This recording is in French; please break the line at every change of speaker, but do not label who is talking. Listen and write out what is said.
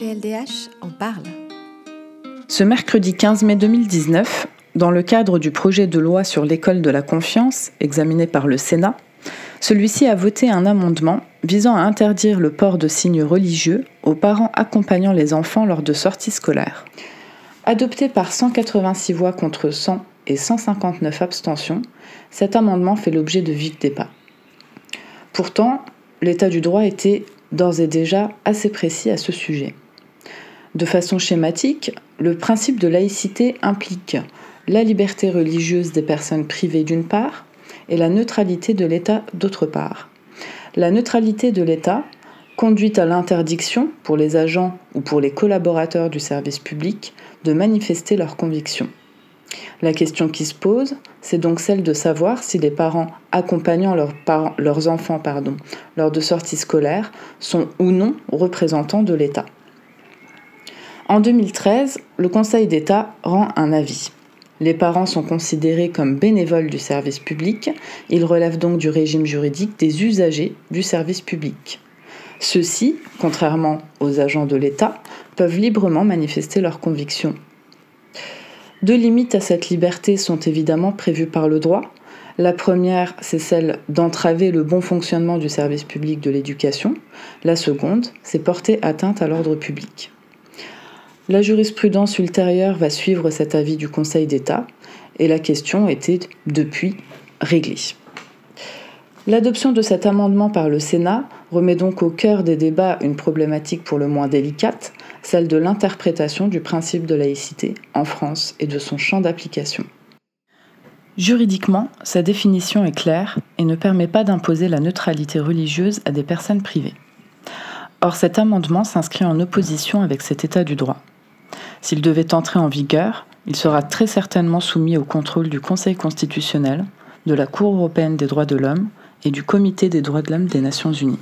PLDH en parle.
Ce mercredi 15 mai 2019, dans le cadre du projet de loi sur l'école de la confiance examiné par le Sénat, celui-ci a voté un amendement visant à interdire le port de signes religieux aux parents accompagnant les enfants lors de sorties scolaires. Adopté par 186 voix contre 100 et 159 abstentions, cet amendement fait l'objet de vifs débats. Pourtant, l'état du droit était d'ores et déjà assez précis à ce sujet. De façon schématique, le principe de laïcité implique la liberté religieuse des personnes privées d'une part et la neutralité de l'État d'autre part. La neutralité de l'État conduit à l'interdiction pour les agents ou pour les collaborateurs du service public de manifester leurs convictions. La question qui se pose, c'est donc celle de savoir si les parents accompagnant leurs, enfants lors de sorties scolaires sont ou non représentants de l'État. En 2013, le Conseil d'État rend un avis. Les parents sont considérés comme bénévoles du service public, ils relèvent donc du régime juridique des usagers du service public. Ceux-ci, contrairement aux agents de l'État, peuvent librement manifester leurs convictions. Deux limites à cette liberté sont évidemment prévues par le droit. La première, c'est celle d'entraver le bon fonctionnement du service public de l'éducation. La seconde, c'est porter atteinte à l'ordre public. La jurisprudence ultérieure va suivre cet avis du Conseil d'État et la question était depuis réglée. L'adoption de cet amendement par le Sénat remet donc au cœur des débats une problématique pour le moins délicate, celle de l'interprétation du principe de laïcité en France et de son champ d'application. Juridiquement, sa définition est claire et ne permet pas d'imposer la neutralité religieuse à des personnes privées. Or, cet amendement s'inscrit en opposition avec cet état du droit. S'il devait entrer en vigueur, il sera très certainement soumis au contrôle du Conseil constitutionnel, de la Cour européenne des droits de l'homme et du Comité des droits de l'homme des Nations unies.